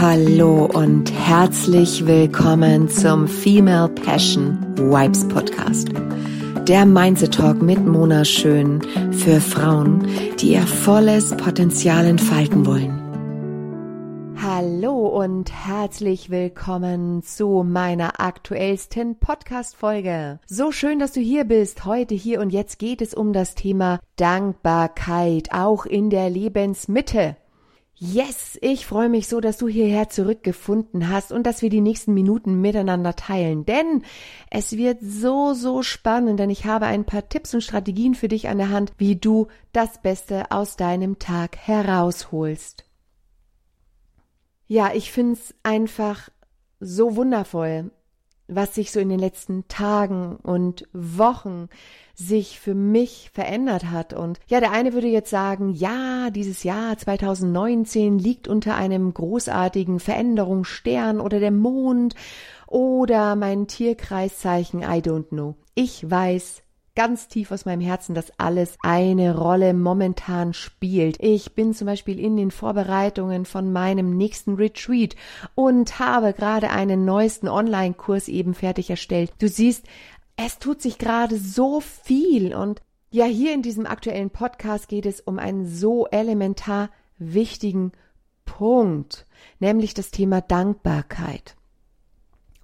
Hallo und herzlich willkommen zum Female Passion Vibes Podcast. Der Mindset Talk mit Mona Schön für Frauen, die ihr volles Potenzial entfalten wollen. Hallo und herzlich willkommen zu meiner aktuellsten Podcast-Folge. So schön, dass du hier bist. Heute, hier und jetzt geht es um das Thema Dankbarkeit, auch in der Lebensmitte. Yes, ich freue mich so, dass du hierher zurückgefunden hast und dass wir die nächsten Minuten miteinander teilen. Denn es wird so, so spannend, denn ich habe ein paar Tipps und Strategien für dich an der Hand, wie du das Beste aus deinem Tag herausholst. Ja, ich find's einfach so wundervoll, was sich so in den letzten Tagen und Wochen sich für mich verändert hat. Und ja, der eine würde jetzt sagen, ja, dieses Jahr 2019 liegt unter einem großartigen Veränderungsstern oder der Mond oder mein Tierkreiszeichen, I don't know. Ich weiß ganz tief aus meinem Herzen, dass alles eine Rolle momentan spielt. Ich bin zum Beispiel in den Vorbereitungen von meinem nächsten Retreat und habe gerade einen neuesten Online-Kurs eben fertig erstellt. Du siehst, es tut sich gerade so viel und ja, hier in diesem aktuellen Podcast geht es um einen so elementar wichtigen Punkt, nämlich das Thema Dankbarkeit.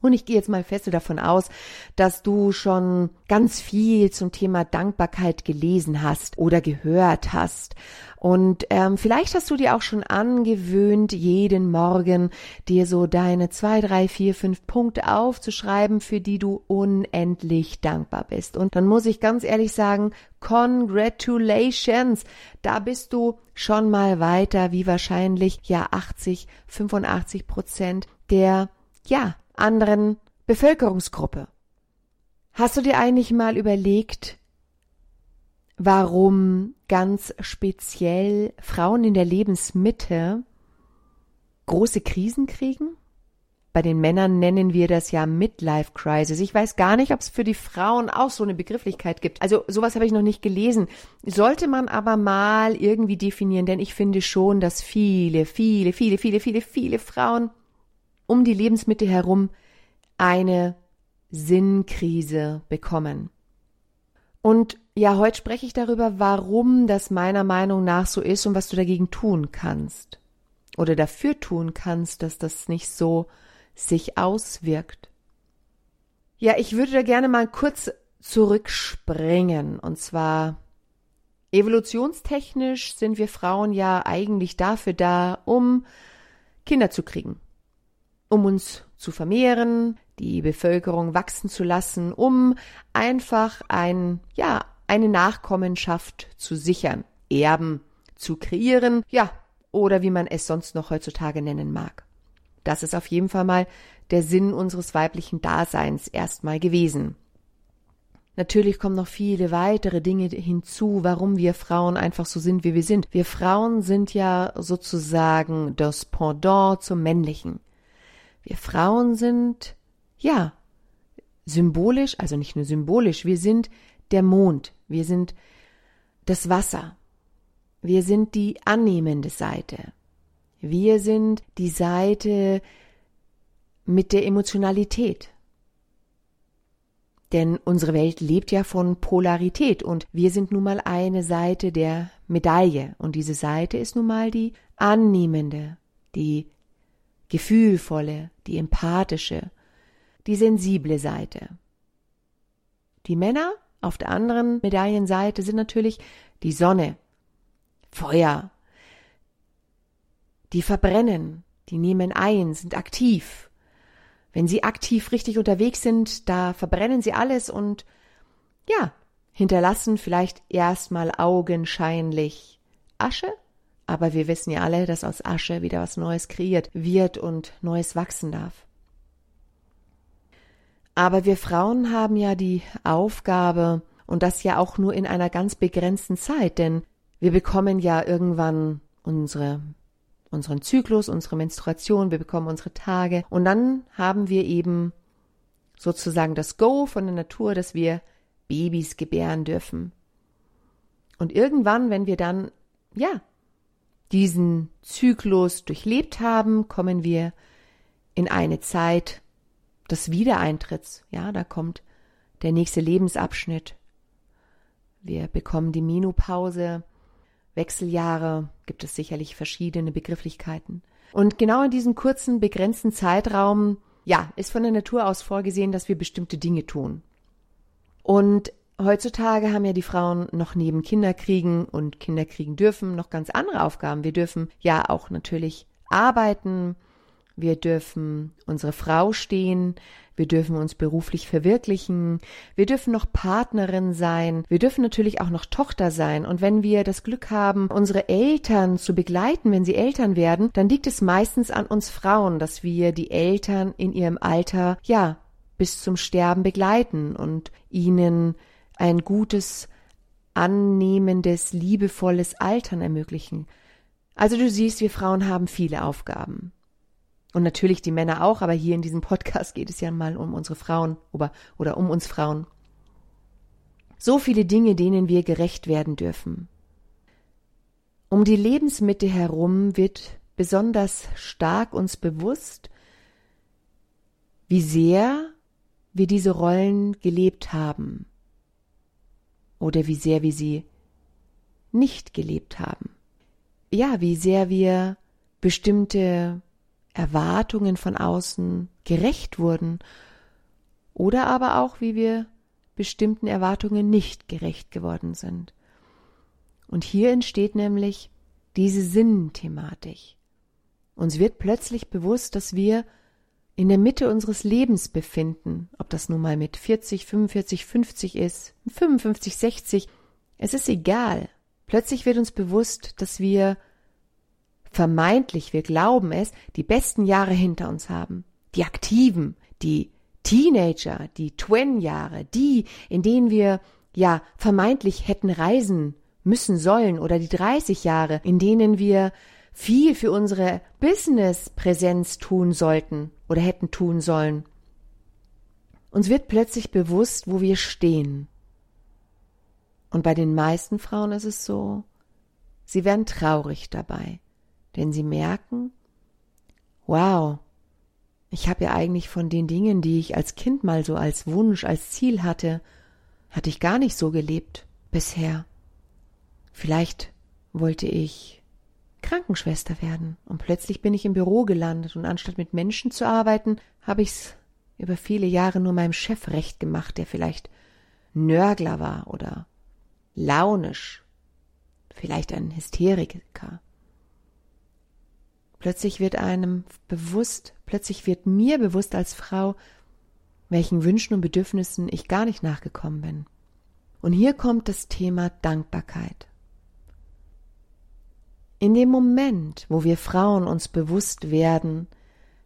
Und ich gehe jetzt mal fest davon aus, dass du schon ganz viel zum Thema Dankbarkeit gelesen hast oder gehört hast. Und ähm, vielleicht hast du dir auch schon angewöhnt, jeden Morgen dir so deine zwei, drei, vier, fünf Punkte aufzuschreiben, für die du unendlich dankbar bist. Und dann muss ich ganz ehrlich sagen, congratulations, da bist du schon mal weiter, wie wahrscheinlich ja 80, 85 Prozent der ja anderen Bevölkerungsgruppe. Hast du dir eigentlich mal überlegt, warum ganz speziell Frauen in der Lebensmitte große Krisen kriegen? Bei den Männern nennen wir das ja Midlife Crisis. Ich weiß gar nicht, ob es für die Frauen auch so eine Begrifflichkeit gibt. Also sowas habe ich noch nicht gelesen. Sollte man aber mal irgendwie definieren, denn ich finde schon, dass viele, viele, viele, viele, viele, viele Frauen um die Lebensmitte herum eine Sinnkrise bekommen. Und ja, heute spreche ich darüber, warum das meiner Meinung nach so ist und was du dagegen tun kannst. Oder dafür tun kannst, dass das nicht so sich auswirkt. Ja, ich würde da gerne mal kurz zurückspringen. Und zwar evolutionstechnisch sind wir Frauen ja eigentlich dafür da, um Kinder zu kriegen um uns zu vermehren, die Bevölkerung wachsen zu lassen, um einfach ein, ja, eine Nachkommenschaft zu sichern, Erben zu kreieren, ja, oder wie man es sonst noch heutzutage nennen mag. Das ist auf jeden Fall mal der Sinn unseres weiblichen Daseins erstmal gewesen. Natürlich kommen noch viele weitere Dinge hinzu, warum wir Frauen einfach so sind, wie wir sind. Wir Frauen sind ja sozusagen das Pendant zum Männlichen. Wir Frauen sind, ja, symbolisch, also nicht nur symbolisch, wir sind der Mond, wir sind das Wasser, wir sind die annehmende Seite, wir sind die Seite mit der Emotionalität. Denn unsere Welt lebt ja von Polarität und wir sind nun mal eine Seite der Medaille und diese Seite ist nun mal die annehmende, die gefühlvolle, die empathische, die sensible Seite. Die Männer auf der anderen Medaillenseite sind natürlich die Sonne, Feuer, die verbrennen, die nehmen ein, sind aktiv. Wenn sie aktiv richtig unterwegs sind, da verbrennen sie alles und ja, hinterlassen vielleicht erstmal augenscheinlich Asche, aber wir wissen ja alle, dass aus Asche wieder was Neues kreiert wird und Neues wachsen darf. Aber wir Frauen haben ja die Aufgabe, und das ja auch nur in einer ganz begrenzten Zeit, denn wir bekommen ja irgendwann unsere, unseren Zyklus, unsere Menstruation, wir bekommen unsere Tage und dann haben wir eben sozusagen das Go von der Natur, dass wir Babys gebären dürfen. Und irgendwann, wenn wir dann, ja, diesen Zyklus durchlebt haben, kommen wir in eine Zeit des Wiedereintritts. Ja, da kommt der nächste Lebensabschnitt. Wir bekommen die Menopause, Wechseljahre, gibt es sicherlich verschiedene Begrifflichkeiten. Und genau in diesem kurzen, begrenzten Zeitraum, ja, ist von der Natur aus vorgesehen, dass wir bestimmte Dinge tun. Und heutzutage haben ja die Frauen noch neben Kinderkriegen und Kinderkriegen dürfen noch ganz andere Aufgaben. Wir dürfen ja auch natürlich arbeiten, wir dürfen unsere Frau stehen, wir dürfen uns beruflich verwirklichen, wir dürfen noch Partnerin sein, wir dürfen natürlich auch noch Tochter sein. Und wenn wir das Glück haben, unsere Eltern zu begleiten, wenn sie Eltern werden, dann liegt es meistens an uns Frauen, dass wir die Eltern in ihrem Alter, ja, bis zum Sterben begleiten und ihnen ein gutes, annehmendes, liebevolles Altern ermöglichen. Also du siehst, wir Frauen haben viele Aufgaben. Und natürlich die Männer auch, aber hier in diesem Podcast geht es ja mal um unsere Frauen oder, oder um uns Frauen. So viele Dinge, denen wir gerecht werden dürfen. Um die Lebensmitte herum wird besonders stark uns bewusst, wie sehr wir diese Rollen gelebt haben oder wie sehr wir sie nicht gelebt haben. Ja, wie sehr wir bestimmte Erwartungen von außen gerecht wurden oder aber auch, wie wir bestimmten Erwartungen nicht gerecht geworden sind. Und hier entsteht nämlich diese Sinnthematik. Uns wird plötzlich bewusst, dass wir in der Mitte unseres Lebens befinden, ob das nun mal mit 40, 45, 50 ist, 55, 60, es ist egal. Plötzlich wird uns bewusst, dass wir vermeintlich, wir glauben es, die besten Jahre hinter uns haben. Die aktiven, die Teenager, die Twin-Jahre, die, in denen wir ja vermeintlich hätten reisen müssen sollen oder die 30 Jahre, in denen wir viel für unsere Business-Präsenz tun sollten oder hätten tun sollen. Uns wird plötzlich bewusst, wo wir stehen. Und bei den meisten Frauen ist es so, sie werden traurig dabei denn sie merken, wow, ich habe ja eigentlich von den Dingen, die ich als Kind mal so als Wunsch, als Ziel hatte, hatte ich gar nicht so gelebt bisher. Vielleicht wollte ich Krankenschwester werden und plötzlich bin ich im Büro gelandet und anstatt mit Menschen zu arbeiten, habe ich's über viele Jahre nur meinem Chef recht gemacht, der vielleicht Nörgler war oder launisch, vielleicht ein Hysteriker. Plötzlich wird einem bewusst, plötzlich wird mir bewusst als Frau, welchen Wünschen und Bedürfnissen ich gar nicht nachgekommen bin. Und hier kommt das Thema Dankbarkeit. In dem Moment, wo wir Frauen uns bewusst werden,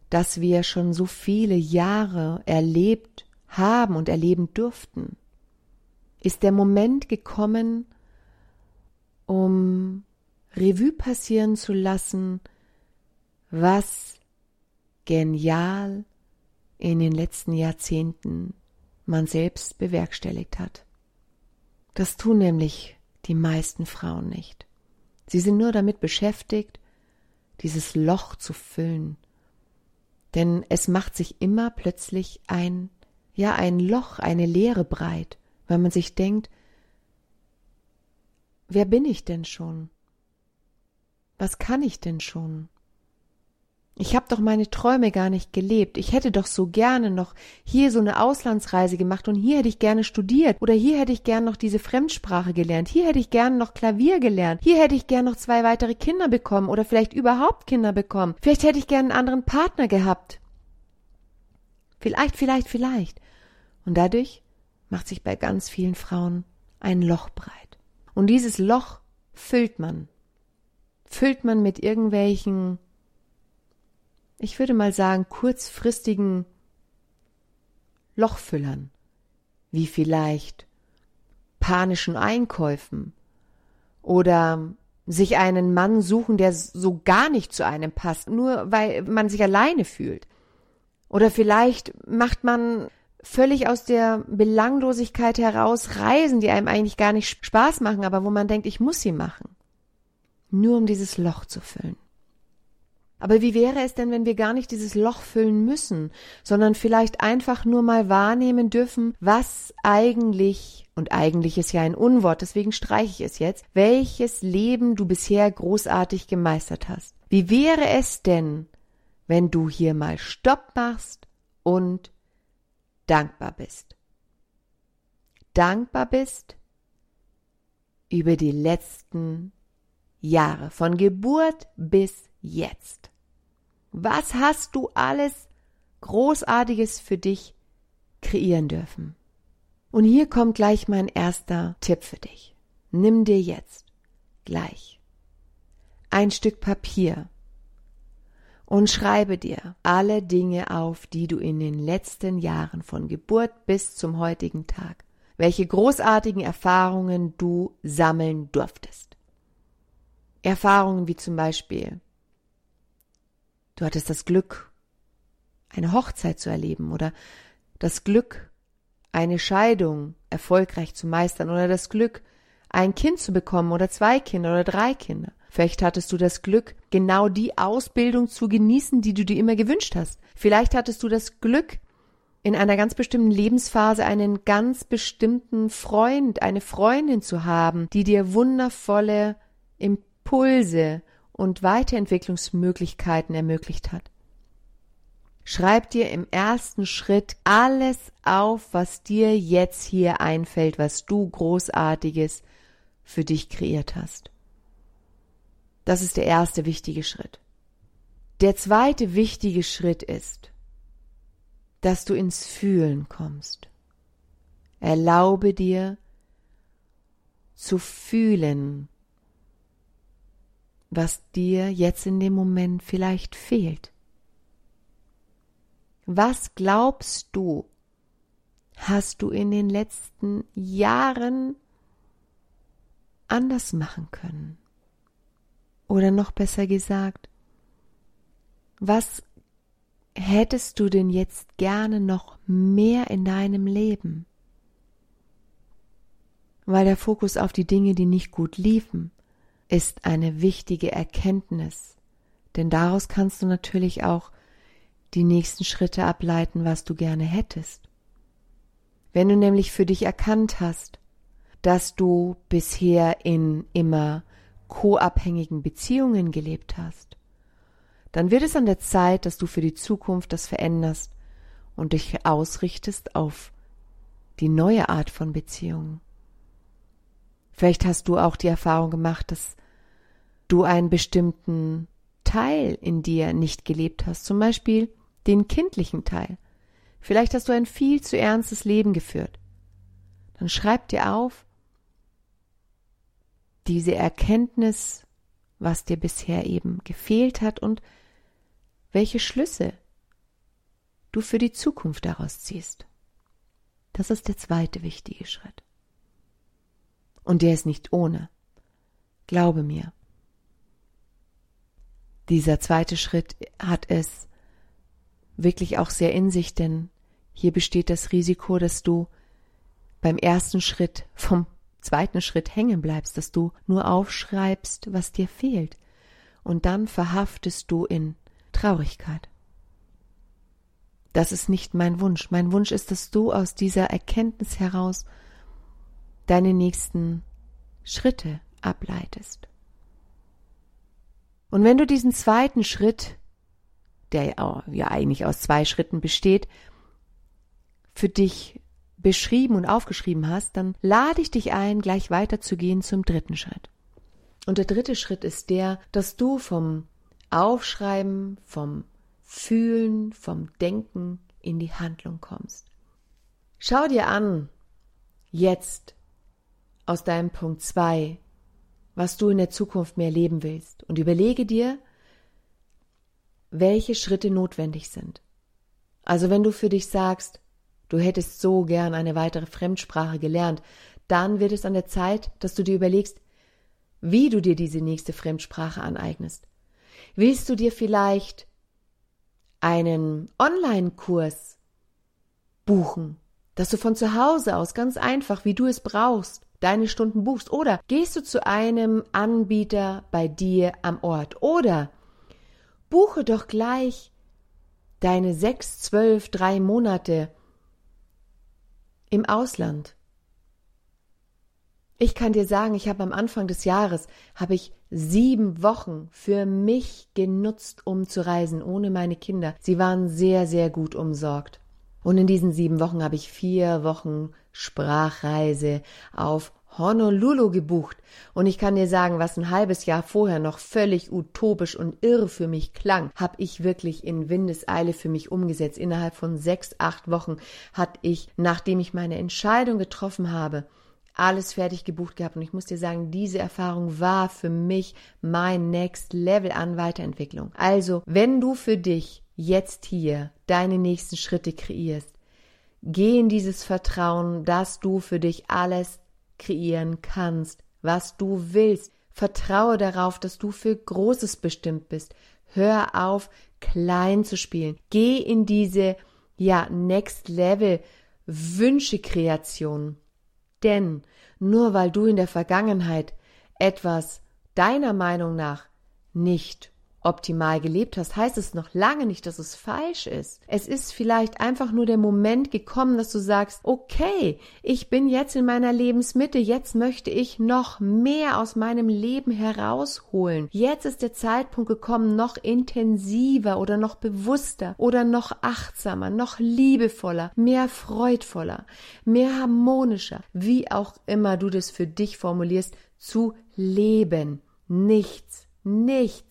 dass wir schon so viele Jahre erlebt haben und erleben durften, ist der Moment gekommen, um Revue passieren zu lassen, was genial in den letzten Jahrzehnten man selbst bewerkstelligt hat. Das tun nämlich die meisten Frauen nicht. Sie sind nur damit beschäftigt, dieses Loch zu füllen. Denn es macht sich immer plötzlich ein, ja, ein Loch, eine Leere breit, weil man sich denkt, wer bin ich denn schon? Was kann ich denn schon? Ich habe doch meine Träume gar nicht gelebt. Ich hätte doch so gerne noch hier so eine Auslandsreise gemacht und hier hätte ich gerne studiert oder hier hätte ich gerne noch diese Fremdsprache gelernt. Hier hätte ich gerne noch Klavier gelernt. Hier hätte ich gerne noch zwei weitere Kinder bekommen oder vielleicht überhaupt Kinder bekommen. Vielleicht hätte ich gerne einen anderen Partner gehabt. Vielleicht, vielleicht, vielleicht. Und dadurch macht sich bei ganz vielen Frauen ein Loch breit. Und dieses Loch füllt man. Füllt man mit irgendwelchen ich würde mal sagen, kurzfristigen Lochfüllern, wie vielleicht panischen Einkäufen oder sich einen Mann suchen, der so gar nicht zu einem passt, nur weil man sich alleine fühlt. Oder vielleicht macht man völlig aus der Belanglosigkeit heraus Reisen, die einem eigentlich gar nicht Spaß machen, aber wo man denkt, ich muss sie machen. nur um dieses Loch zu füllen. Aber wie wäre es denn, wenn wir gar nicht dieses Loch füllen müssen, sondern vielleicht einfach nur mal wahrnehmen dürfen, was eigentlich, und eigentlich ist ja ein Unwort, deswegen streiche ich es jetzt, welches Leben du bisher großartig gemeistert hast. Wie wäre es denn, wenn du hier mal Stopp machst und dankbar bist? Dankbar bist über die letzten Jahre, von Geburt bis jetzt. Was hast du alles Großartiges für dich kreieren dürfen? Und hier kommt gleich mein erster Tipp für dich. Nimm dir jetzt gleich ein Stück Papier und schreibe dir alle Dinge auf, die du in den letzten Jahren von Geburt bis zum heutigen Tag, welche großartigen Erfahrungen du sammeln durftest. Erfahrungen wie zum Beispiel, du hattest das Glück, eine Hochzeit zu erleben oder das Glück, eine Scheidung erfolgreich zu meistern oder das Glück, ein Kind zu bekommen oder zwei Kinder oder drei Kinder. Vielleicht hattest du das Glück, genau die Ausbildung zu genießen, die du dir immer gewünscht hast. Vielleicht hattest du das Glück, in einer ganz bestimmten Lebensphase einen ganz bestimmten Freund, eine Freundin zu haben, die dir wundervolle Impulse und Weiterentwicklungsmöglichkeiten ermöglicht hat. Schreib dir im ersten Schritt alles auf, was dir jetzt hier einfällt, was du großartiges für dich kreiert hast. Das ist der erste wichtige Schritt. Der zweite wichtige Schritt ist, dass du ins Fühlen kommst. Erlaube dir zu fühlen, was dir jetzt in dem Moment vielleicht fehlt. Was glaubst du, hast du in den letzten Jahren anders machen können? Oder noch besser gesagt, was hättest du denn jetzt gerne noch mehr in deinem Leben? Weil der Fokus auf die Dinge, die nicht gut liefen, ist eine wichtige Erkenntnis, denn daraus kannst du natürlich auch die nächsten Schritte ableiten, was du gerne hättest. Wenn du nämlich für dich erkannt hast, dass du bisher in immer co-abhängigen Beziehungen gelebt hast, dann wird es an der Zeit, dass du für die Zukunft das veränderst und dich ausrichtest auf die neue Art von Beziehungen. Vielleicht hast du auch die Erfahrung gemacht, dass du einen bestimmten Teil in dir nicht gelebt hast, zum Beispiel den kindlichen Teil. Vielleicht hast du ein viel zu ernstes Leben geführt. Dann schreib dir auf diese Erkenntnis, was dir bisher eben gefehlt hat und welche Schlüsse du für die Zukunft daraus ziehst. Das ist der zweite wichtige Schritt. Und der ist nicht ohne. Glaube mir. Dieser zweite Schritt hat es wirklich auch sehr in sich, denn hier besteht das Risiko, dass du beim ersten Schritt vom zweiten Schritt hängen bleibst, dass du nur aufschreibst, was dir fehlt, und dann verhaftest du in Traurigkeit. Das ist nicht mein Wunsch. Mein Wunsch ist, dass du aus dieser Erkenntnis heraus deine nächsten Schritte ableitest. Und wenn du diesen zweiten Schritt, der ja eigentlich aus zwei Schritten besteht, für dich beschrieben und aufgeschrieben hast, dann lade ich dich ein, gleich weiterzugehen zum dritten Schritt. Und der dritte Schritt ist der, dass du vom Aufschreiben, vom Fühlen, vom Denken in die Handlung kommst. Schau dir an, jetzt aus deinem Punkt zwei was du in der Zukunft mehr leben willst und überlege dir, welche Schritte notwendig sind. Also wenn du für dich sagst, du hättest so gern eine weitere Fremdsprache gelernt, dann wird es an der Zeit, dass du dir überlegst, wie du dir diese nächste Fremdsprache aneignest. Willst du dir vielleicht einen Online-Kurs buchen, dass du von zu Hause aus ganz einfach, wie du es brauchst, deine Stunden buchst oder gehst du zu einem Anbieter bei dir am Ort oder buche doch gleich deine sechs, zwölf, drei Monate im Ausland. Ich kann dir sagen, ich habe am Anfang des Jahres habe ich sieben Wochen für mich genutzt, um zu reisen, ohne meine Kinder. Sie waren sehr, sehr gut umsorgt. Und in diesen sieben Wochen habe ich vier Wochen Sprachreise auf Honolulu gebucht. Und ich kann dir sagen, was ein halbes Jahr vorher noch völlig utopisch und irre für mich klang, habe ich wirklich in Windeseile für mich umgesetzt. Innerhalb von sechs, acht Wochen hat ich, nachdem ich meine Entscheidung getroffen habe, alles fertig gebucht gehabt und ich muss dir sagen, diese Erfahrung war für mich mein Next Level an Weiterentwicklung. Also, wenn du für dich jetzt hier deine nächsten Schritte kreierst, geh in dieses Vertrauen, dass du für dich alles kreieren kannst, was du willst. Vertraue darauf, dass du für Großes bestimmt bist. Hör auf, klein zu spielen. Geh in diese, ja, Next Level Wünschekreation. Denn nur weil du in der Vergangenheit etwas deiner Meinung nach nicht optimal gelebt hast, heißt es noch lange nicht, dass es falsch ist. Es ist vielleicht einfach nur der Moment gekommen, dass du sagst, okay, ich bin jetzt in meiner Lebensmitte, jetzt möchte ich noch mehr aus meinem Leben herausholen. Jetzt ist der Zeitpunkt gekommen, noch intensiver oder noch bewusster oder noch achtsamer, noch liebevoller, mehr freudvoller, mehr harmonischer, wie auch immer du das für dich formulierst, zu leben. Nichts, nichts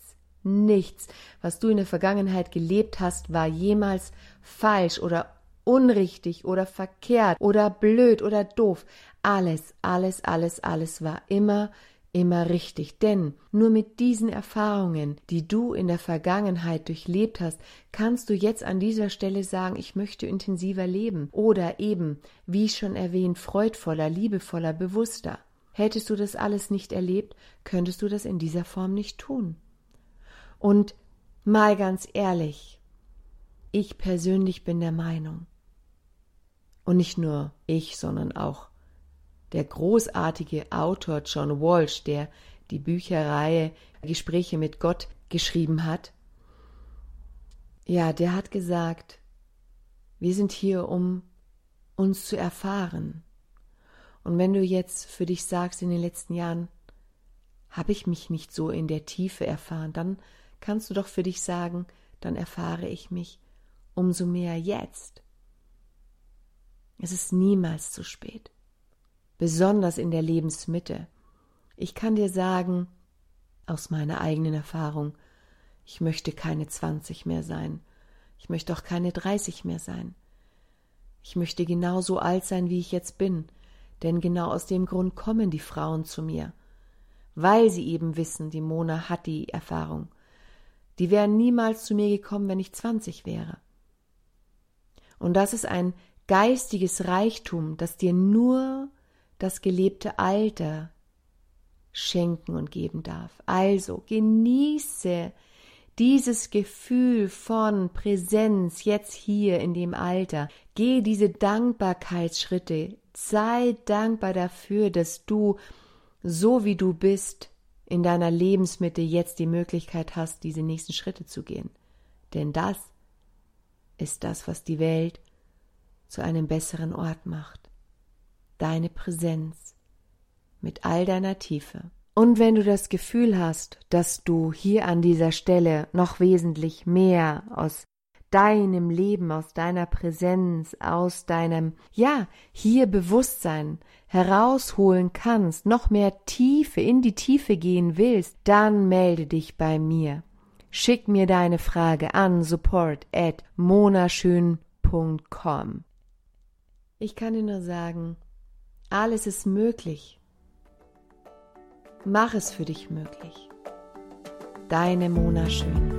Nichts, was du in der Vergangenheit gelebt hast, war jemals falsch oder unrichtig oder verkehrt oder blöd oder doof. Alles, alles, alles, alles war immer, immer richtig. Denn nur mit diesen Erfahrungen, die du in der Vergangenheit durchlebt hast, kannst du jetzt an dieser Stelle sagen, ich möchte intensiver leben oder eben, wie schon erwähnt, freudvoller, liebevoller, bewusster. Hättest du das alles nicht erlebt, könntest du das in dieser Form nicht tun. Und mal ganz ehrlich, ich persönlich bin der Meinung, und nicht nur ich, sondern auch der großartige Autor John Walsh, der die Bücherreihe Gespräche mit Gott geschrieben hat, ja, der hat gesagt, wir sind hier, um uns zu erfahren. Und wenn du jetzt für dich sagst, in den letzten Jahren habe ich mich nicht so in der Tiefe erfahren, dann kannst du doch für dich sagen, dann erfahre ich mich umso mehr jetzt. Es ist niemals zu spät, besonders in der Lebensmitte. Ich kann dir sagen, aus meiner eigenen Erfahrung, ich möchte keine 20 mehr sein, ich möchte auch keine 30 mehr sein. Ich möchte genauso alt sein, wie ich jetzt bin, denn genau aus dem Grund kommen die Frauen zu mir, weil sie eben wissen, die Mona hat die Erfahrung die wären niemals zu mir gekommen, wenn ich 20 wäre. Und das ist ein geistiges Reichtum, das dir nur das gelebte Alter schenken und geben darf. Also genieße dieses Gefühl von Präsenz jetzt hier in dem Alter. Geh diese Dankbarkeitsschritte. Sei dankbar dafür, dass du so wie du bist in deiner Lebensmitte jetzt die Möglichkeit hast, diese nächsten Schritte zu gehen. Denn das ist das, was die Welt zu einem besseren Ort macht. Deine Präsenz mit all deiner Tiefe. Und wenn du das Gefühl hast, dass du hier an dieser Stelle noch wesentlich mehr aus deinem Leben, aus deiner Präsenz, aus deinem, ja, hier Bewusstsein herausholen kannst, noch mehr Tiefe, in die Tiefe gehen willst, dann melde dich bei mir. Schick mir deine Frage an support at monaschön.com. Ich kann dir nur sagen, alles ist möglich. Mach es für dich möglich. Deine Mona Schön.